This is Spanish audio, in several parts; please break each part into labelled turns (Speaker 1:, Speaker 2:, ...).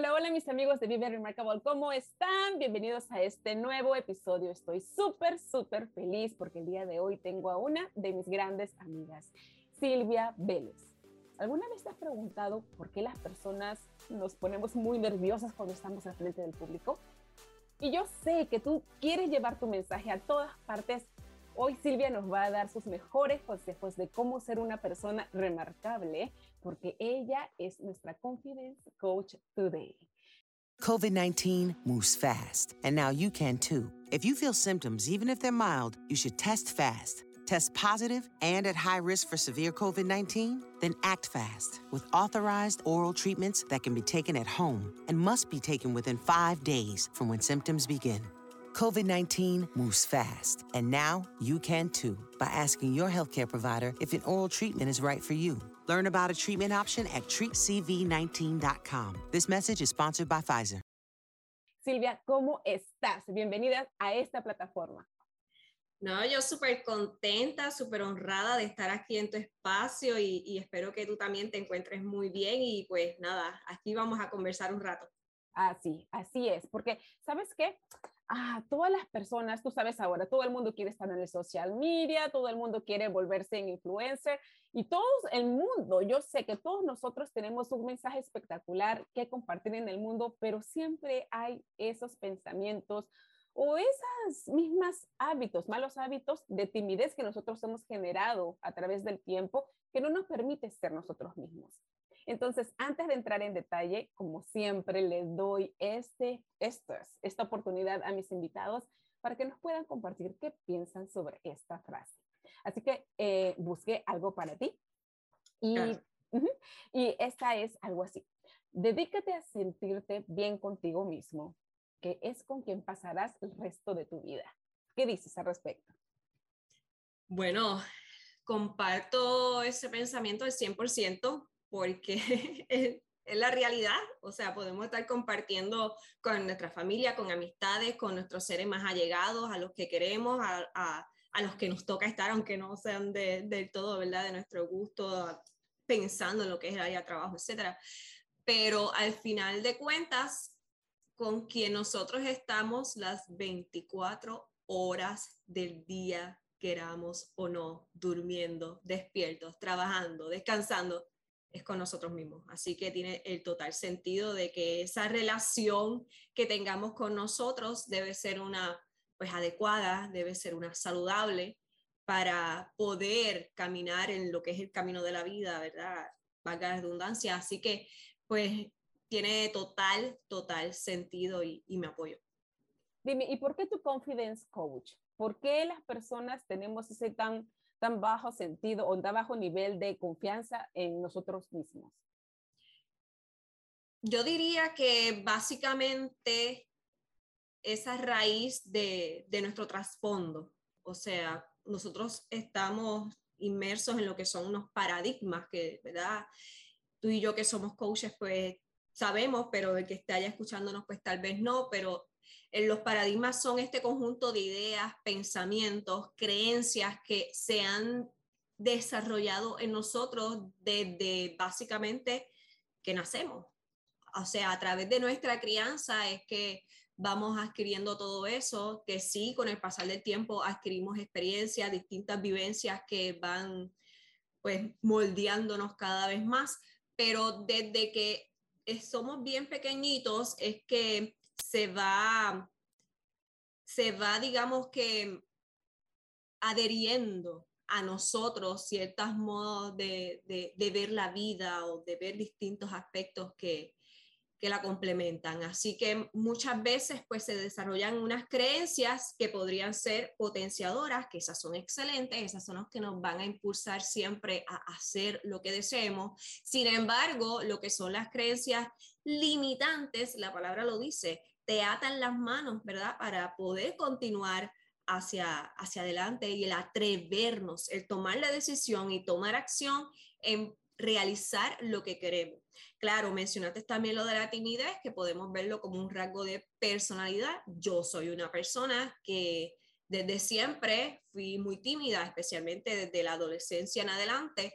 Speaker 1: Hola, hola mis amigos de Vive Remarkable, ¿cómo están? Bienvenidos a este nuevo episodio. Estoy súper, súper feliz porque el día de hoy tengo a una de mis grandes amigas, Silvia Vélez. ¿Alguna vez te has preguntado por qué las personas nos ponemos muy nerviosas cuando estamos al frente del público? Y yo sé que tú quieres llevar tu mensaje a todas partes Hoy Silvia nos va a dar sus mejores consejos de cómo ser una persona remarcable, porque ella es nuestra Confidence Coach Today.
Speaker 2: COVID 19 moves fast, and now you can too. If you feel symptoms, even if they're mild, you should test fast. Test positive and at high risk for severe COVID 19? Then act fast with authorized oral treatments that can be taken at home and must be taken within five days from when symptoms begin. COVID 19 moves fast, and now you can too by asking your healthcare provider if an oral treatment is right for you. Learn about a treatment option at treatcv19.com. This message is sponsored by Pfizer.
Speaker 1: Silvia, ¿cómo estás? Bienvenida a esta plataforma.
Speaker 3: No, yo súper contenta, súper honrada de estar aquí en tu espacio y, y espero que tú también te encuentres muy bien y pues nada, aquí vamos a conversar un rato.
Speaker 1: Así, así es, porque ¿sabes qué? Ah, todas las personas, tú sabes ahora, todo el mundo quiere estar en el social media, todo el mundo quiere volverse en influencer y todo el mundo, yo sé que todos nosotros tenemos un mensaje espectacular que compartir en el mundo, pero siempre hay esos pensamientos o esos mismos hábitos, malos hábitos de timidez que nosotros hemos generado a través del tiempo que no nos permite ser nosotros mismos. Entonces, antes de entrar en detalle, como siempre, les doy este, esta oportunidad a mis invitados para que nos puedan compartir qué piensan sobre esta frase. Así que eh, busqué algo para ti y, y esta es algo así. Dedícate a sentirte bien contigo mismo, que es con quien pasarás el resto de tu vida. ¿Qué dices al respecto?
Speaker 3: Bueno, comparto ese pensamiento al 100% porque es, la realidad, o sea, podemos estar compartiendo con nuestra familia, con amistades, con nuestros seres más allegados, a los que queremos, a, a, los que nos toca estar, aunque no sean del todo, ¿verdad?, de nuestro gusto, pensando en lo que es el área de trabajo, etcétera. Pero al final de cuentas, con quien nosotros estamos las 24 horas del día, queramos o no, durmiendo, despiertos, trabajando, descansando, es con nosotros mismos. Así que tiene el total sentido de que esa relación que tengamos con nosotros debe ser una pues adecuada, debe ser una saludable para poder caminar en lo que es el camino de la vida, ¿verdad? Valga la redundancia. Así que pues tiene total, total sentido y, y me apoyo.
Speaker 1: Dime, ¿y por qué tu confidence coach? ¿Por qué las personas tenemos ese tan tan bajo sentido o tan bajo nivel de confianza en nosotros mismos?
Speaker 3: Yo diría que básicamente esa raíz de, de nuestro trasfondo, o sea, nosotros estamos inmersos en lo que son unos paradigmas que, ¿verdad? Tú y yo que somos coaches, pues sabemos, pero el que esté allá escuchándonos, pues tal vez no, pero los paradigmas son este conjunto de ideas, pensamientos, creencias que se han desarrollado en nosotros desde básicamente que nacemos. O sea, a través de nuestra crianza es que vamos adquiriendo todo eso, que sí, con el pasar del tiempo adquirimos experiencias, distintas vivencias que van pues moldeándonos cada vez más, pero desde que somos bien pequeñitos es que se va, se va, digamos que, adheriendo a nosotros ciertos modos de, de, ver la vida o de ver distintos aspectos que, que la complementan. Así que muchas veces pues se desarrollan unas creencias que podrían ser potenciadoras, que esas son excelentes, esas son las que nos van a impulsar siempre a hacer lo que deseemos. Sin embargo, lo que son las creencias limitantes, la palabra lo dice, te atan las manos, ¿verdad? Para poder continuar hacia, hacia adelante y el atrevernos, el tomar la decisión y tomar acción en realizar lo que queremos. Claro, mencionaste también lo de la timidez, que podemos verlo como un rasgo de personalidad. Yo soy una persona que desde siempre fui muy tímida, especialmente desde la adolescencia en adelante,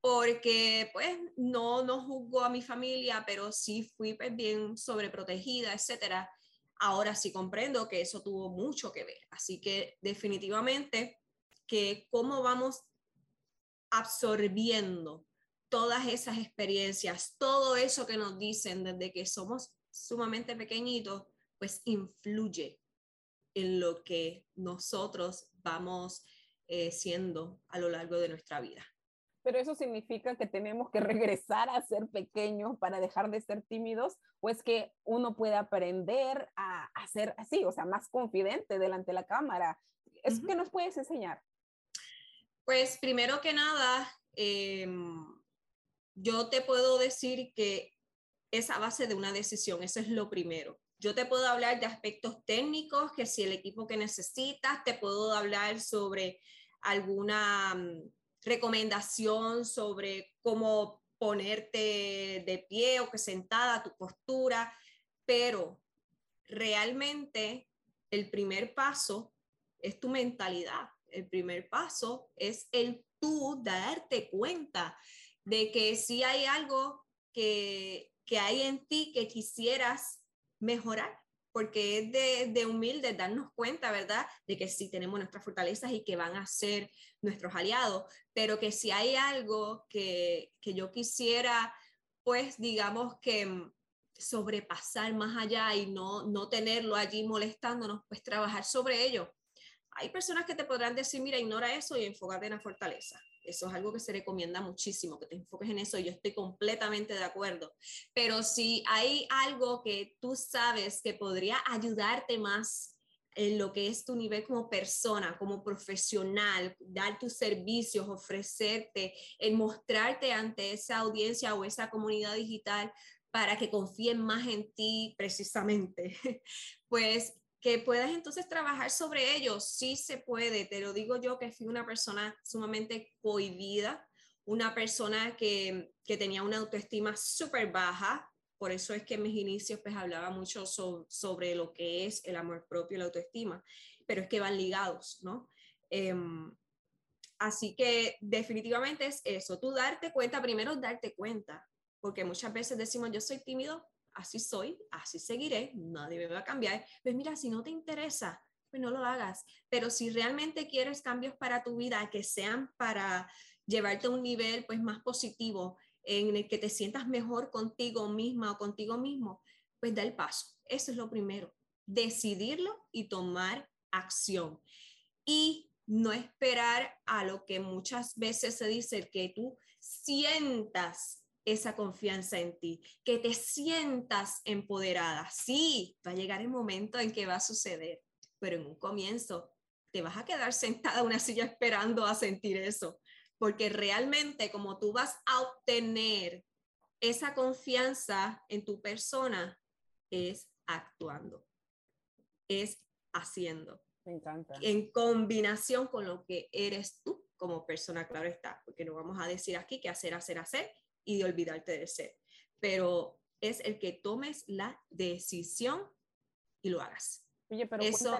Speaker 3: porque pues no, no juzgo a mi familia, pero sí fui pues, bien sobreprotegida, etcétera. Ahora sí comprendo que eso tuvo mucho que ver. Así que definitivamente que cómo vamos absorbiendo todas esas experiencias, todo eso que nos dicen desde que somos sumamente pequeñitos, pues influye en lo que nosotros vamos eh, siendo a lo largo de nuestra vida.
Speaker 1: Pero eso significa que tenemos que regresar a ser pequeños para dejar de ser tímidos, o es que uno puede aprender a, ser así, o sea, más confidente delante de la cámara. ¿Es que nos puedes enseñar?
Speaker 3: Pues primero que nada, eh, yo te puedo decir que es a base de una decisión, eso es lo primero. Yo te puedo hablar de aspectos técnicos, que si el equipo que necesitas, te puedo hablar sobre alguna mm, recomendación sobre cómo ponerte de pie o que sentada, tu postura, pero realmente el primer paso es tu mentalidad. El primer paso es el tú darte cuenta de que si hay algo que, hay en ti que quisieras mejorar, porque es de, de, humilde darnos cuenta, ¿verdad? De que sí tenemos nuestras fortalezas y que van a ser nuestros aliados, pero que si hay algo que, que yo quisiera, pues digamos que sobrepasar más allá y no, no tenerlo allí molestándonos, pues trabajar sobre ello. Hay personas que te podrán decir, mira, ignora eso y enfócate en la fortaleza. Eso es algo que se recomienda muchísimo, que te enfoques en eso. Yo estoy completamente de acuerdo. Pero si hay algo que tú sabes que podría ayudarte más en lo que es tu nivel como persona, como profesional, dar tus servicios, ofrecerte, el mostrarte ante esa audiencia o esa comunidad digital para que confíen más en ti precisamente, pues que puedas entonces trabajar sobre ello, sí se puede, te lo digo yo que fui una persona sumamente cohibida, una persona que, que tenía una autoestima súper baja, por eso es que en mis inicios pues hablaba mucho sobre lo que es el amor propio y la autoestima, pero es que van ligados, ¿no? Em, así que definitivamente es eso, tú darte cuenta, primero darte cuenta, porque muchas veces decimos yo soy tímido, así soy, así seguiré, nadie me va a cambiar. Pues mira, si no te interesa, pues no lo hagas. Pero si realmente quieres cambios para tu vida que sean para llevarte a un nivel pues más positivo, en el que te sientas mejor contigo misma o contigo mismo, pues da el paso. Eso es lo primero, decidirlo y tomar acción. Y no esperar a lo que muchas veces se dice, que tú sientas esa confianza en ti, que te sientas empoderada. Sí, va a llegar el momento en que va a suceder, pero en un comienzo te vas a quedar sentada en una silla esperando a sentir eso, porque realmente como tú vas a obtener esa confianza en tu persona es actuando, es haciendo.
Speaker 1: Me encanta.
Speaker 3: En combinación con lo que eres tú como persona, claro está, porque no vamos a decir aquí que hacer, hacer, hacer, y de olvidarte de ser. Pero es el que tomes la decisión y lo hagas.
Speaker 1: Oye, pero
Speaker 3: eso,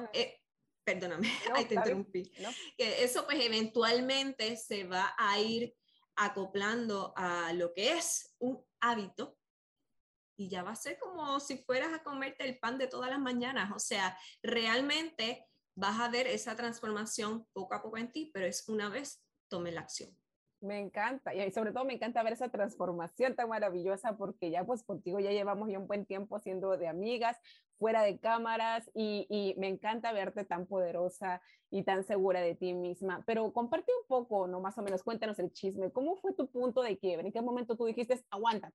Speaker 3: perdóname, ahí te interrumpí. Eso pues eventualmente se va a ir acoplando a lo que es un hábito y ya va a ser como si fueras a comerte el pan de todas las mañanas. O sea, realmente vas a ver esa transformación poco a poco en ti, pero es una vez tome la acción.
Speaker 1: Me encanta y sobre todo me encanta ver esa transformación tan maravillosa porque ya pues contigo ya llevamos ya un buen tiempo siendo de amigas fuera de cámaras y, y, me encanta verte tan poderosa y tan segura de ti misma. Pero comparte un poco, no más o menos, cuéntanos el chisme. ¿Cómo fue tu punto de quiebre? ¿En qué momento tú dijiste, aguántate?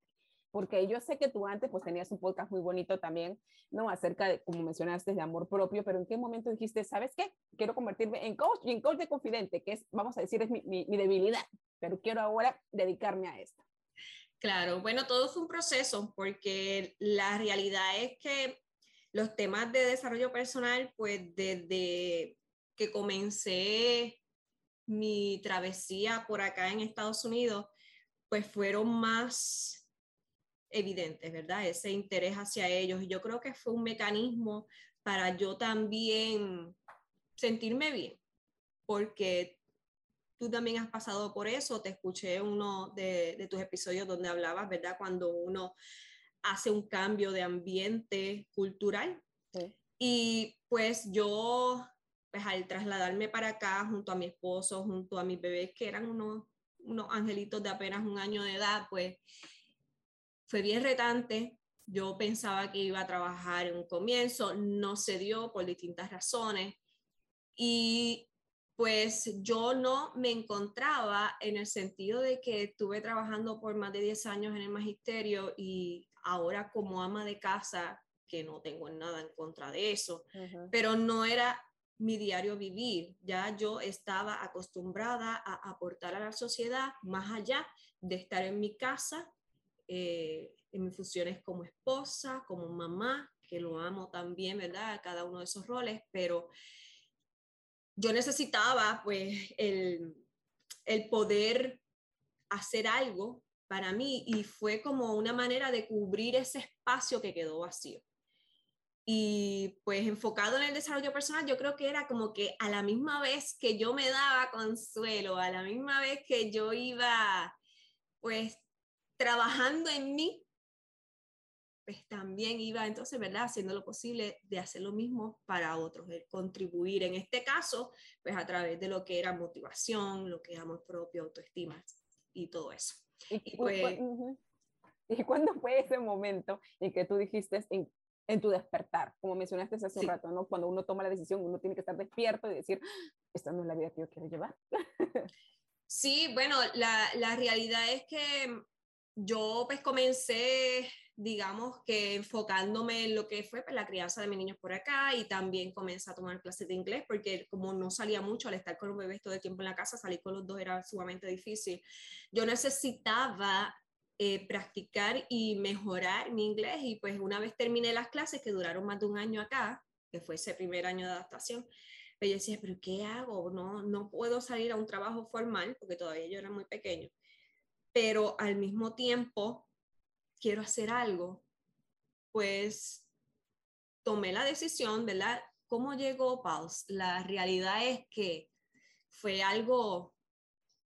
Speaker 1: porque yo sé que tú antes pues tenías un podcast muy bonito también, ¿no? Acerca de, como mencionaste, de amor propio, pero ¿en qué momento dijiste, sabes qué? Quiero convertirme en coach y en coach de confidente, que es, vamos a decir, es mi, mi, mi debilidad, pero quiero ahora dedicarme a esto.
Speaker 3: Claro, bueno, todo fue un proceso porque la realidad es que los temas de desarrollo personal, pues desde que comencé mi travesía por acá en Estados Unidos, pues fueron más evidentes, ¿verdad? Ese interés hacia ellos. Yo creo que fue un mecanismo para yo también sentirme bien, porque tú también has pasado por eso. Te escuché uno de, de tus episodios donde hablabas, ¿verdad? Cuando uno hace un cambio de ambiente cultural. Y pues yo, pues al trasladarme para acá junto a mi esposo, junto a mis bebés, que eran unos, unos angelitos de apenas un año de edad, pues fue bien retante. Yo pensaba que iba a trabajar en un comienzo, no se dio por distintas razones. Y pues yo no me encontraba en el sentido de que estuve trabajando por más de 10 años en el magisterio y ahora como ama de casa, que no tengo nada en contra de eso, pero no era mi diario vivir. Ya yo estaba acostumbrada a aportar a la sociedad más allá de estar en mi casa, eh, en mis funciones como esposa, como mamá, que lo amo también, ¿verdad? Cada uno de esos roles, pero yo necesitaba pues el, poder hacer algo para mí y fue como una manera de cubrir ese espacio que quedó vacío. Y pues enfocado en el desarrollo personal, yo creo que era como que a la misma vez que yo me daba consuelo, a la misma vez que yo iba pues trabajando en mí, pues también iba entonces, ¿verdad? Haciendo lo posible de hacer lo mismo para otros, de contribuir en este caso, pues a través de lo que era motivación, lo que es amor propio, autoestima y todo eso.
Speaker 1: ¿Y, pues, ¿Y cuándo fue ese momento en que tú dijiste en, en tu despertar? Como mencionaste hace un rato, ¿no? Cuando uno toma la decisión, uno tiene que estar despierto y decir, esta no es la vida que yo quiero llevar.
Speaker 3: Sí, bueno, la, la realidad es que yo pues comencé digamos que enfocándome en lo que fue pues, la crianza de mis niños por acá y también comencé a tomar clases de inglés porque como no salía mucho al estar con los bebés todo el tiempo en la casa, salir con los dos era sumamente difícil. Yo necesitaba eh, practicar y mejorar mi inglés y pues una vez terminé las clases que duraron más de un año acá, que fue ese primer año de adaptación, pues yo decía, pero ¿qué hago? No, no puedo salir a un trabajo formal porque todavía yo era muy pequeño, pero al mismo tiempo quiero hacer algo, pues tomé la decisión, ¿verdad? ¿Cómo llegó Pulse? La realidad es que fue algo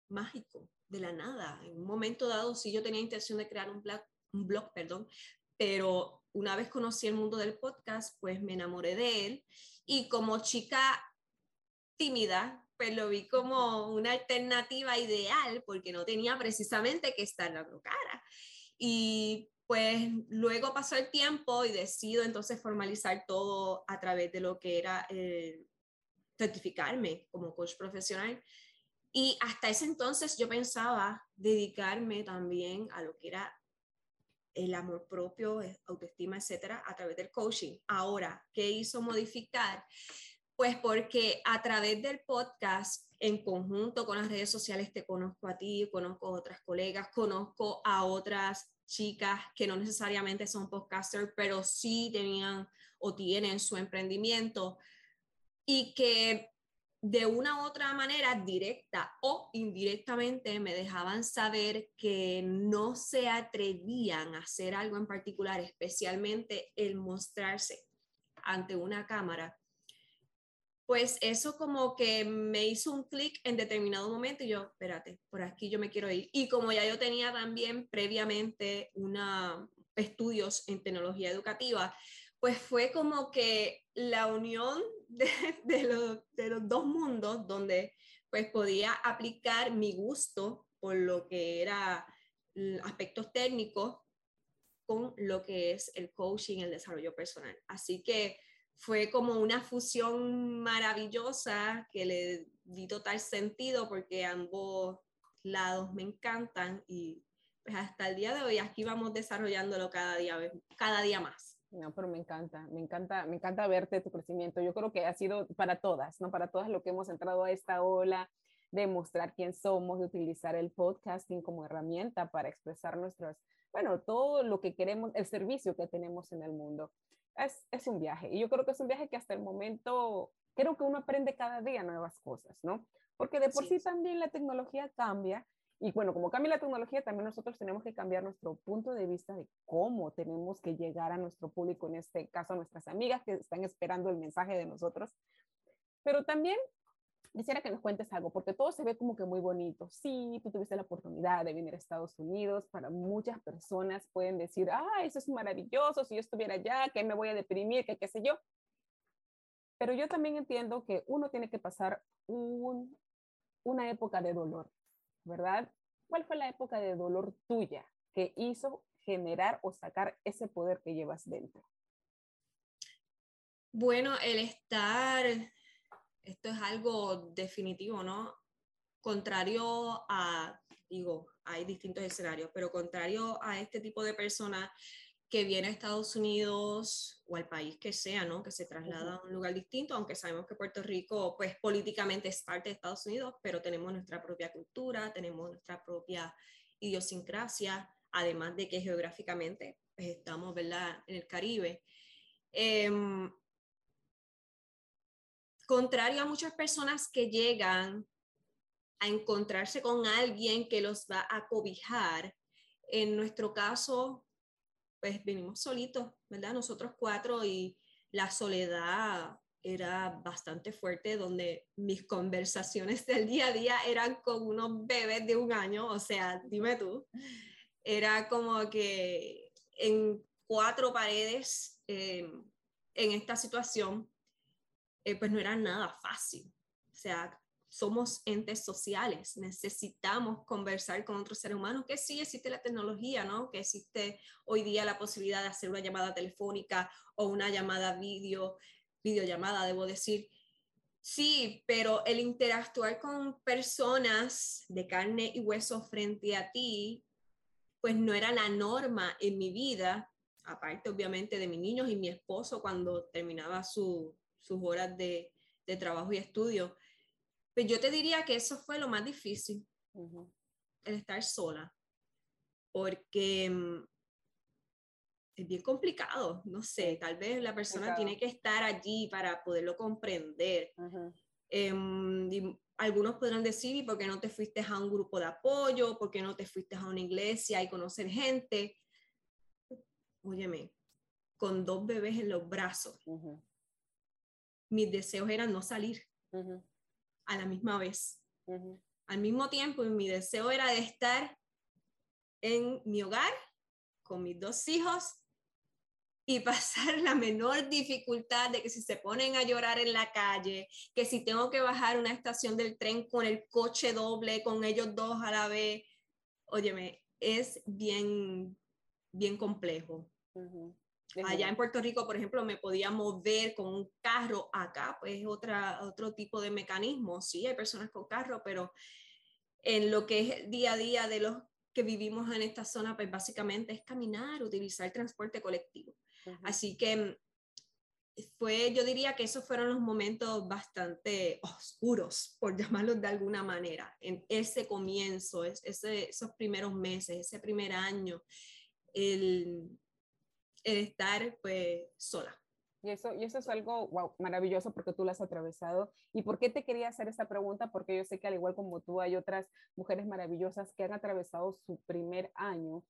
Speaker 3: mágico, de la nada. En un momento dado, sí yo tenía intención de crear un blog, un blog, perdón, pero una vez conocí el mundo del podcast, pues me enamoré de él y como chica tímida, pues lo vi como una alternativa ideal porque no tenía precisamente que estar la cara. Y pues luego pasó el tiempo y decido entonces formalizar todo a través de lo que era eh, certificarme como coach profesional. Y hasta ese entonces yo pensaba dedicarme también a lo que era el amor propio, eh, autoestima, etcétera, a través del coaching. Ahora, ¿qué hizo modificar? Pues porque a través del podcast, en conjunto con las redes sociales, te conozco a ti, conozco a otras colegas, conozco a otras chicas que no necesariamente son podcasters, pero sí tenían o tienen su emprendimiento y que de una u otra manera, directa o indirectamente, me dejaban saber que no se atrevían a hacer algo en particular, especialmente el mostrarse ante una cámara pues eso como que me hizo un clic en determinado momento y yo, espérate, por aquí yo me quiero ir. Y como ya yo tenía también previamente una, estudios en tecnología educativa, pues fue como que la unión de, de, de los dos mundos donde pues podía aplicar mi gusto por lo que era aspectos técnicos con lo que es el coaching, el desarrollo personal. Así que fue como una fusión maravillosa que le di total sentido porque ambos lados me encantan y pues hasta el día de hoy aquí vamos desarrollándolo cada día, cada día más.
Speaker 1: No, pero me encanta, me encanta, me encanta verte tu crecimiento. Yo creo que ha sido para todas, ¿no? Para todas lo que hemos entrado a esta ola de mostrar quién somos, de utilizar el podcasting como herramienta para expresar nuestras, bueno, todo lo que queremos, el servicio que tenemos en el mundo. Es, es un viaje y yo creo que es un viaje que hasta el momento, creo que uno aprende cada día nuevas cosas, ¿no? Porque de por sí, sí también la tecnología cambia y bueno, como cambia la tecnología, también nosotros tenemos que cambiar nuestro punto de vista de cómo tenemos que llegar a nuestro público, en este caso a nuestras amigas que están esperando el mensaje de nosotros. Pero también quisiera que nos cuentes algo, porque todo se ve como que muy bonito. Sí, tú tuviste la oportunidad de venir a Estados Unidos. Para muchas personas pueden decir, ah, eso es maravilloso, si yo estuviera allá, que me voy a deprimir, que qué sé yo. Pero yo también entiendo que uno tiene que pasar un, una época de dolor. ¿verdad? ¿Cuál fue la época de dolor tuya que hizo generar o sacar ese poder que llevas dentro?
Speaker 3: Bueno, el estar, esto es algo definitivo, ¿no? Contrario a, digo, hay distintos escenarios, pero contrario a este tipo de personas que viene a Estados Unidos o al país que sea, ¿no? Que se traslada a un lugar distinto, aunque sabemos que Puerto Rico, pues políticamente es parte de Estados Unidos, pero tenemos nuestra propia cultura, tenemos nuestra propia idiosincrasia, además de que geográficamente pues, estamos, ¿verdad?, en el Caribe. Em, contrario a muchas personas que llegan a encontrarse con alguien que los va a cobijar, en nuestro caso, pues venimos solitos, ¿verdad? Nosotros cuatro y la soledad era bastante fuerte, donde mis conversaciones del día a día eran con unos bebés de un año, o sea, dime tú, era como que en cuatro paredes eh, en esta situación, eh, pues no era nada fácil. O sea, somos entes sociales, necesitamos conversar con otros seres humanos, que sí existe la tecnología, ¿no? Que existe hoy día la posibilidad de hacer una llamada telefónica o una llamada video, videollamada, debo decir. Sí, pero el interactuar con personas de carne y hueso frente a ti, pues no era la norma en mi vida, aparte obviamente de mis niños y mi esposo cuando terminaba sus horas de, de trabajo y estudio pues yo te diría que eso fue lo más difícil, el estar sola, porque mm, es bien complicado, no sé, tal vez la persona tiene que estar allí para poderlo comprender. Em, algunos podrán decir, ¿y por qué no te fuiste a un grupo de apoyo? ¿Por qué no te fuiste a una iglesia y conocer gente? Óyeme, con dos bebés en los brazos, mis deseos eran no salir a la misma vez. Al mismo tiempo, mi deseo era de estar en mi hogar con mis dos hijos y pasar la menor dificultad de que si se ponen a llorar en la calle, que si tengo que bajar una estación del tren con el coche doble, con ellos dos a la vez, óyeme, es bien, bien complejo. Allá en Puerto Rico, por ejemplo, me podía mover con un carro. Acá, pues, otra, otro tipo de mecanismo. Sí, hay personas con carro, pero en lo que es el día a día de los que vivimos en esta zona, pues básicamente es caminar, utilizar el transporte colectivo. Así que mm, fue, yo diría que esos fueron los momentos bastante oscuros, por llamarlos de alguna manera, en ese comienzo, ese, esos primeros meses, ese primer año. El, el estar pues sola.
Speaker 1: Y eso, y eso es algo wow, maravilloso porque tú lo has atravesado. ¿Y por qué te quería hacer esta pregunta? Porque yo sé que al igual como tú hay otras mujeres maravillosas que han atravesado su primer año.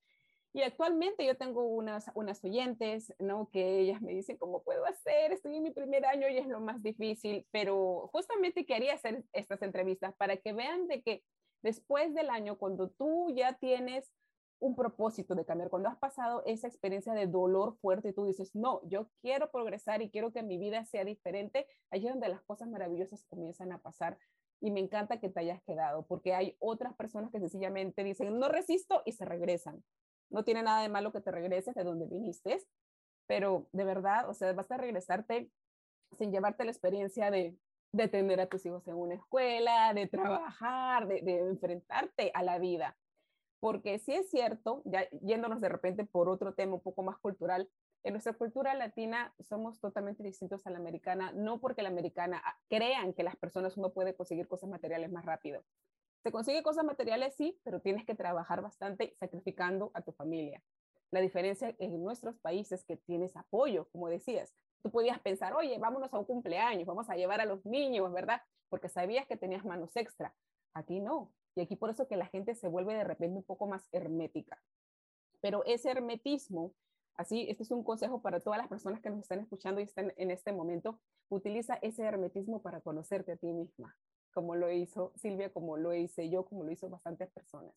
Speaker 1: Y actualmente yo tengo unas, unas oyentes, ¿no? Que ellas me dicen, ¿cómo puedo hacer? Estoy en mi primer año y es lo más difícil. Pero justamente quería hacer estas entrevistas para que vean de que después del año, cuando tú ya tienes un propósito de cambiar, cuando has pasado esa experiencia de dolor fuerte y tú dices, no, yo quiero progresar y quiero que mi vida sea diferente, allí es donde las cosas maravillosas comienzan a pasar. Y me encanta que te hayas quedado, porque hay otras personas que sencillamente dicen, no resisto y se regresan. No tiene nada de malo que te regreses de donde viniste, pero de verdad, o sea, vas a regresarte sin llevarte la experiencia de, de tener a tus hijos en una escuela, de trabajar, de enfrentarte a la vida Porque sí es cierto, ya yéndonos de repente por otro tema un poco más cultural, en nuestra cultura latina somos totalmente distintos a la americana, no porque la americana ah, crean que las personas uno puede conseguir cosas materiales más rápido. Se consigue cosas materiales, sí, pero tienes que trabajar bastante sacrificando a tu familia. La diferencia en nuestros países es que tienes apoyo, como decías. Tú podías pensar, oye, vámonos a un cumpleaños, vamos a llevar a los niños, ¿verdad? Porque sabías que tenías manos extra. Aquí no. Y aquí por eso que la gente se vuelve de repente un poco más hermética. Pero ese hermetismo Así, este es un consejo para todas las personas que nos están escuchando y están en este momento. Utiliza ese hermetismo para conocerte a ti misma, como lo hizo Silvia, como lo hice yo, como lo hizo bastantes personas.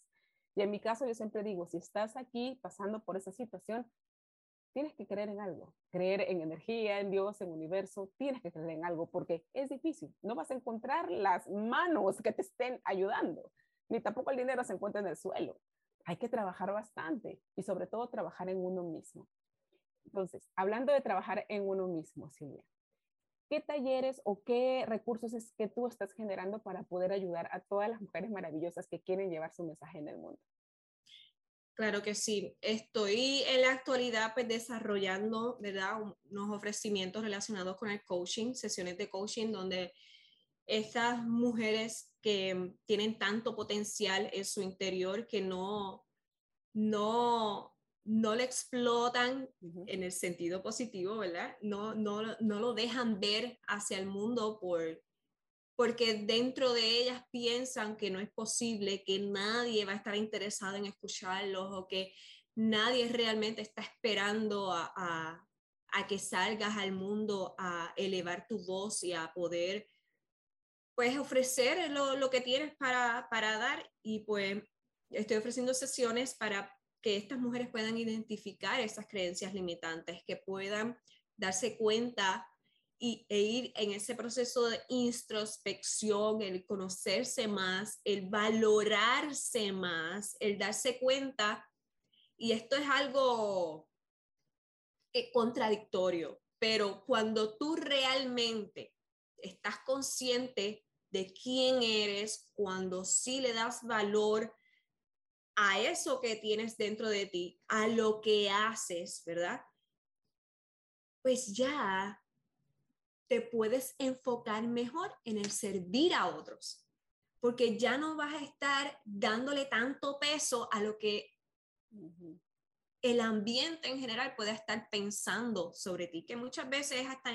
Speaker 1: Y en mi caso, yo siempre digo, si estás aquí pasando por esa situación, tienes que creer en algo, creer en energía, en Dios, en universo, tienes que creer en algo porque es difícil. No vas a encontrar las manos que te estén ayudando, ni tampoco el dinero se encuentra en el suelo hay que trabajar bastante y sobre todo trabajar en uno mismo. Entonces, hablando de trabajar en uno mismo, Silvia, ¿qué talleres o qué recursos es que tú estás generando para poder ayudar a todas las mujeres maravillosas que quieren llevar su mensaje en el mundo?
Speaker 3: Claro que sí. Estoy en la actualidad pues, desarrollando ¿verdad? unos ofrecimientos relacionados con el coaching, sesiones de coaching donde estas mujeres que tienen tanto potencial en su interior que no, no, no le explotan en el sentido positivo, ¿verdad? No, no, no lo dejan ver hacia el mundo por, porque dentro de ellas piensan que no es posible, que nadie va a estar interesado en escucharlos o que nadie realmente está esperando a, a, a que salgas al mundo a elevar tu voz y a poder pues ofrecer lo, lo que tienes para, para, dar y pues estoy ofreciendo sesiones para que estas mujeres puedan identificar esas creencias limitantes, que puedan darse cuenta y, e ir en ese proceso de introspección, el conocerse más, el valorarse más, el darse cuenta. Y esto es algo eh, contradictorio, pero cuando tú realmente estás consciente de quién eres, cuando sí le das valor a eso que tienes dentro de ti, a lo que haces, ¿verdad? Pues ya te puedes enfocar mejor en el servir a otros, porque ya no vas a estar dándole tanto peso a lo que el ambiente en general puede estar pensando sobre ti, que muchas veces es hasta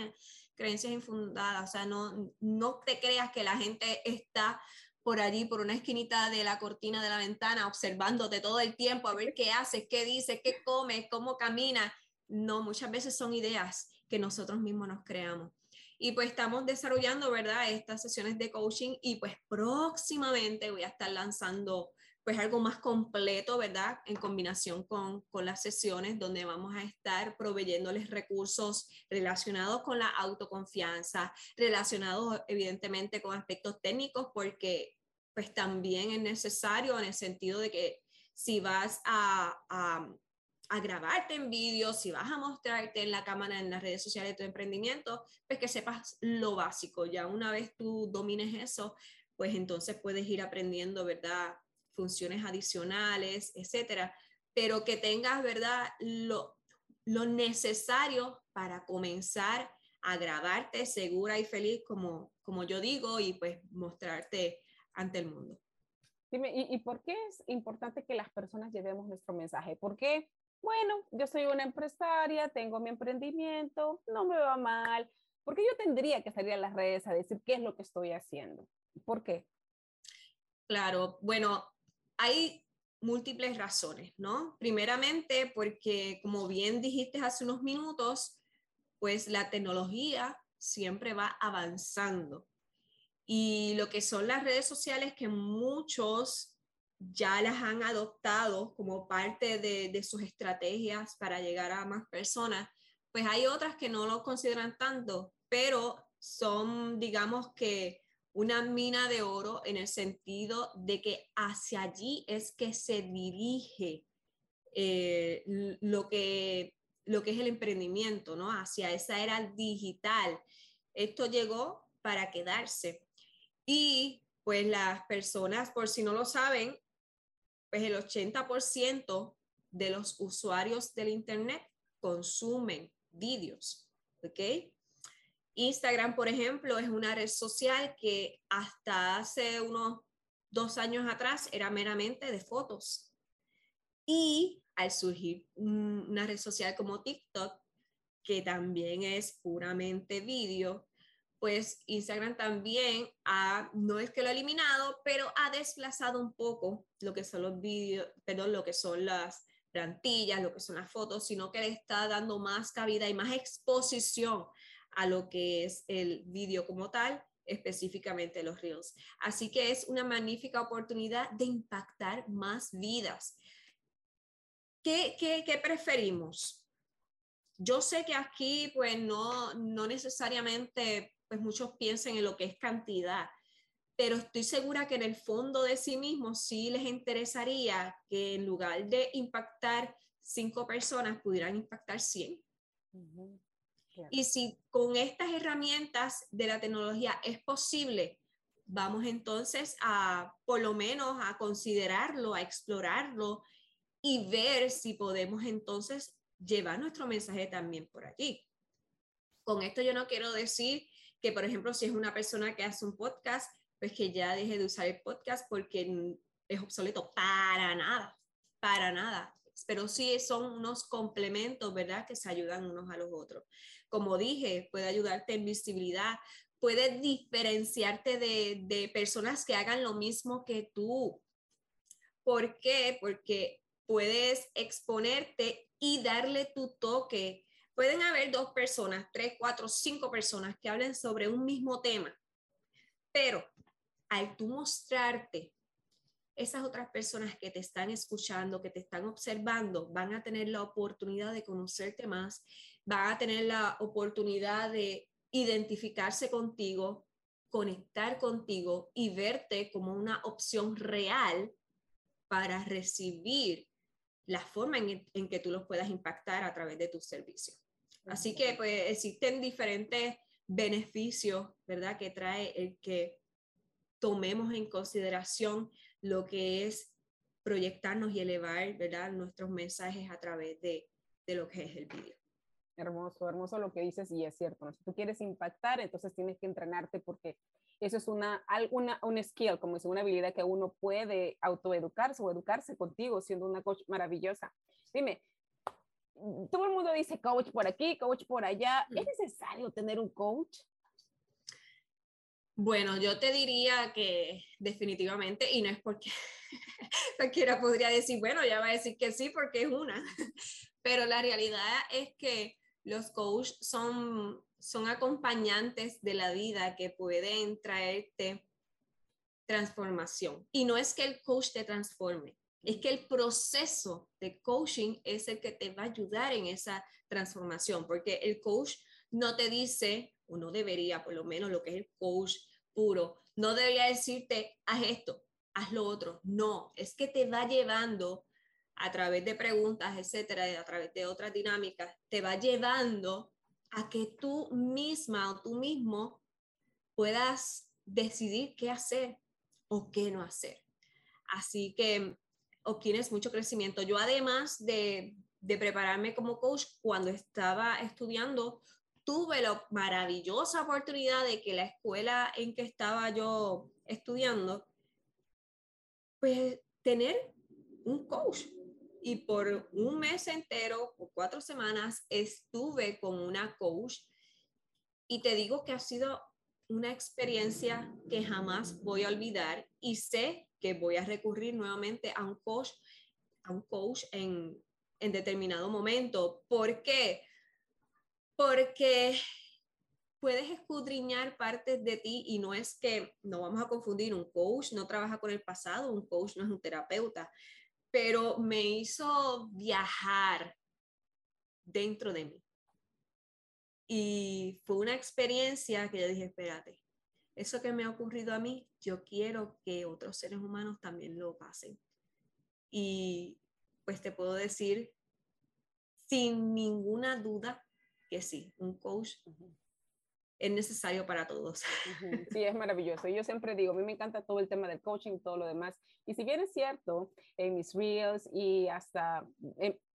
Speaker 3: creencias infundadas, o sea, no, no te creas que la gente está por allí, por una esquinita de la cortina de la ventana, observándote todo el tiempo, a ver qué haces, qué dices, qué comes, cómo caminas. No, muchas veces son ideas que nosotros mismos nos creamos. Y pues estamos desarrollando, ¿verdad? Estas sesiones de coaching y pues próximamente voy a estar lanzando pues algo más completo, ¿verdad? En combinación con, con, las sesiones donde vamos a estar proveyéndoles recursos relacionados con la autoconfianza, relacionados evidentemente con aspectos técnicos, porque pues también es necesario en el sentido de que si vas a, a, a grabarte en vídeo, si vas a mostrarte en la cámara, en las redes sociales de tu emprendimiento, pues que sepas lo básico. Ya una vez tú domines eso, pues entonces puedes ir aprendiendo, ¿verdad? Funciones adicionales, etcétera, pero que tengas, ¿verdad?, lo, lo necesario para comenzar a grabarte segura y feliz, como, como yo digo, y pues mostrarte ante el mundo.
Speaker 1: Dime, ¿y, ¿y, por qué es importante que las personas llevemos nuestro mensaje? Porque, bueno, yo soy una empresaria, tengo mi emprendimiento, no me va mal. ¿Por qué yo tendría que salir a las redes a decir qué es lo que estoy haciendo? ¿Por qué?
Speaker 3: Claro, bueno, hay múltiples razones, ¿no? Primeramente, porque como bien dijiste hace unos minutos, pues la tecnología siempre va avanzando. Y lo que son las redes sociales que muchos ya las han adoptado como parte de, sus estrategias para llegar a más personas, pues hay otras que no lo consideran tanto, pero son, digamos que, una mina de oro en el sentido de que hacia allí es que se dirige eh, lo, que, lo que es el emprendimiento, ¿no? Hacia esa era digital. Esto llegó para quedarse. Y pues las personas, por si no lo saben, pues el 80% de los usuarios del Internet consumen vídeos, ¿ok? Instagram, por ejemplo, es una red social que hasta hace unos dos años atrás era meramente de fotos. Y al surgir una red social como TikTok, que también es puramente vídeo, pues Instagram también ha, no es que lo ha eliminado, pero ha desplazado un poco lo que son los vídeos, perdón, lo que son las plantillas, lo que son las fotos, sino que le está dando más cabida y más exposición a lo que es el vídeo como tal, específicamente los reels. Así que es una magnífica oportunidad de impactar más vidas. ¿Qué, qué, preferimos? Yo sé que aquí pues no, no necesariamente pues muchos piensen en lo que es cantidad, pero estoy segura que en el fondo de sí mismos sí les interesaría que en lugar de impactar cinco personas pudieran impactar 100. Y si con estas herramientas de la tecnología es posible, vamos entonces a por lo menos a considerarlo, a explorarlo y ver si podemos entonces llevar nuestro mensaje también por allí. Con esto yo no quiero decir que, por ejemplo, si es una persona que hace un podcast, pues que ya deje de usar el podcast porque es obsoleto. Para nada, para nada. Pero sí son unos complementos, ¿verdad? Que se ayudan unos a los otros. Como dije, puede ayudarte en visibilidad, puede diferenciarte de, de personas que hagan lo mismo que tú. ¿Por qué? Porque puedes exponerte y darle tu toque Pueden haber dos personas, tres, cuatro, cinco personas que hablen sobre un mismo tema, pero al tú mostrarte, esas otras personas que te están escuchando, que te están observando, van a tener la oportunidad de conocerte más, van a tener la oportunidad de identificarse contigo, conectar contigo y verte como una opción real para recibir la forma en, en que tú los puedas impactar a través de tus servicios. Así que pues existen diferentes beneficios, ¿verdad? Que trae el que tomemos en consideración lo que es proyectarnos y elevar, ¿verdad? Nuestros mensajes a través de, de lo que es el vídeo.
Speaker 1: Hermoso, hermoso lo que dices y es cierto. Si tú quieres impactar, entonces tienes que entrenarte porque eso es una, alguna, un skill, como es una habilidad que uno puede autoeducarse o educarse contigo siendo una coach maravillosa. Dime, todo el mundo dice coach por aquí, coach por allá. ¿Es mm. necesario tener un coach?
Speaker 3: Bueno, yo te diría que definitivamente, y no es porque cualquiera podría decir, bueno, ya va a decir que sí porque es una, pero la realidad es que los coaches son, son acompañantes de la vida que pueden traerte transformación. Y no es que el coach te transforme, es que el proceso de coaching es el que te va a ayudar en esa transformación, porque el coach no te dice, o no debería, por lo menos lo que es el coach puro, no debería decirte, haz esto, haz lo otro. No, es que te va llevando a través de preguntas, etcétera, a través de otras dinámicas, te va llevando a que tú misma o tú mismo puedas decidir qué hacer o qué no hacer. Así que obtienes mucho crecimiento. Yo además de, de prepararme como coach, cuando estaba estudiando, tuve la maravillosa oportunidad de que la escuela en que estaba yo estudiando, pues tener un coach. Y por un mes entero, o cuatro semanas, estuve con una coach. Y te digo que ha sido una experiencia que jamás voy a olvidar y sé que voy a recurrir nuevamente a un coach, a un coach en, en determinado momento. ¿Por qué? Porque puedes escudriñar partes de ti y no es que, no vamos a confundir, un coach no trabaja con el pasado, un coach no es un terapeuta, pero me hizo viajar dentro de mí. Y fue una experiencia que yo dije, espérate, eso que me ha ocurrido a mí, yo quiero que otros seres humanos también lo pasen. Y pues te puedo decir sin ninguna duda que sí, un coach es necesario para todos.
Speaker 1: Sí, es maravilloso. Yo siempre digo, a mí me encanta todo el tema del coaching y todo lo demás. Y si bien es cierto, en mis reels y hasta,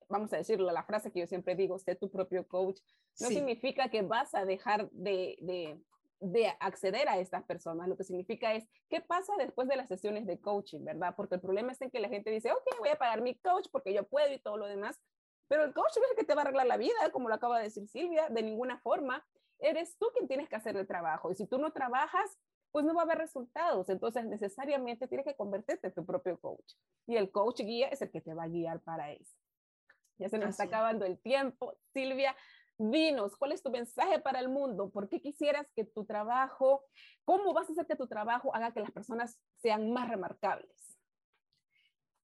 Speaker 1: vamos a decirlo, la frase que yo siempre digo, sé tu propio coach, no significa que vas a dejar de, de, de, acceder a estas personas. Lo que significa es, ¿qué pasa después de las sesiones de coaching, verdad? Porque el problema es en que la gente dice, ok, voy a pagar mi coach porque yo puedo y todo lo demás. Pero el coach no es el que te va a arreglar la vida, como lo acaba de decir Silvia, de ninguna forma eres tú quien tienes que hacer el trabajo. Y si tú no trabajas, pues no va a haber resultados. Entonces, necesariamente tienes que convertirte en tu propio coach. Y el coach guía es el que te va a guiar para eso. Ya se nos está acabando el tiempo. Silvia, dinos, ¿cuál es tu mensaje para el mundo? ¿Por qué quisieras que tu trabajo, cómo vas a hacer que tu trabajo haga que las personas sean más remarcables?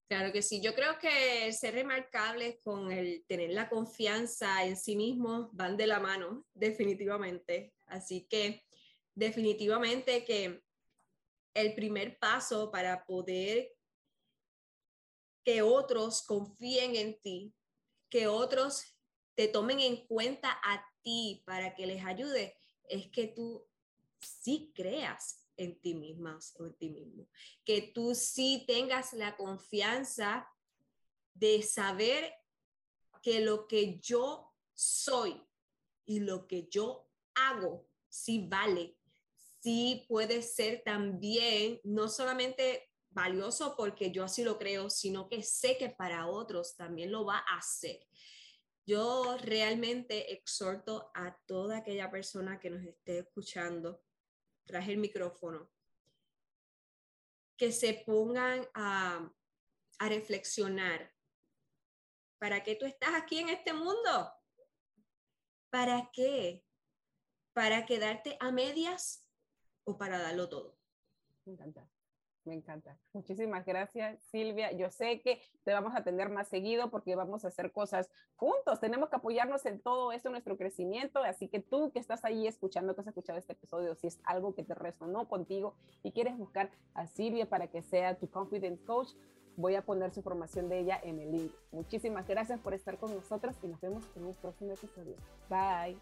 Speaker 3: Claro que sí, yo creo que ser remarcables con el tener la confianza en sí mismo van de la mano, definitivamente. Así que definitivamente que el primer paso para poder que otros confíen en ti, que otros te tomen en cuenta a ti para que les ayude, es que tú sí creas en ti misma o en ti mismo. Que tú sí tengas la confianza de saber que lo que yo soy y lo que yo hago sí vale, sí puede ser también no solamente valioso porque yo así lo creo, sino que sé que para otros también lo va a hacer. Yo realmente exhorto a toda aquella persona que nos esté escuchando traje el micrófono, que se pongan a, a reflexionar. ¿Para qué tú estás aquí en este mundo? ¿Para qué? ¿Para quedarte a medias o para darlo todo?
Speaker 1: Me encanta. Me encanta. Muchísimas gracias, Silvia. Yo sé que te vamos a tener más seguido porque vamos a hacer cosas juntos. Tenemos que apoyarnos en todo esto, nuestro crecimiento. Así que tú que estás ahí escuchando, que has escuchado este episodio, si es algo que te resonó contigo y quieres buscar a Silvia para que sea tu confidence coach, voy a poner su información de ella en el link. Muchísimas gracias por estar con nosotros y nos vemos en un próximo episodio. Bye.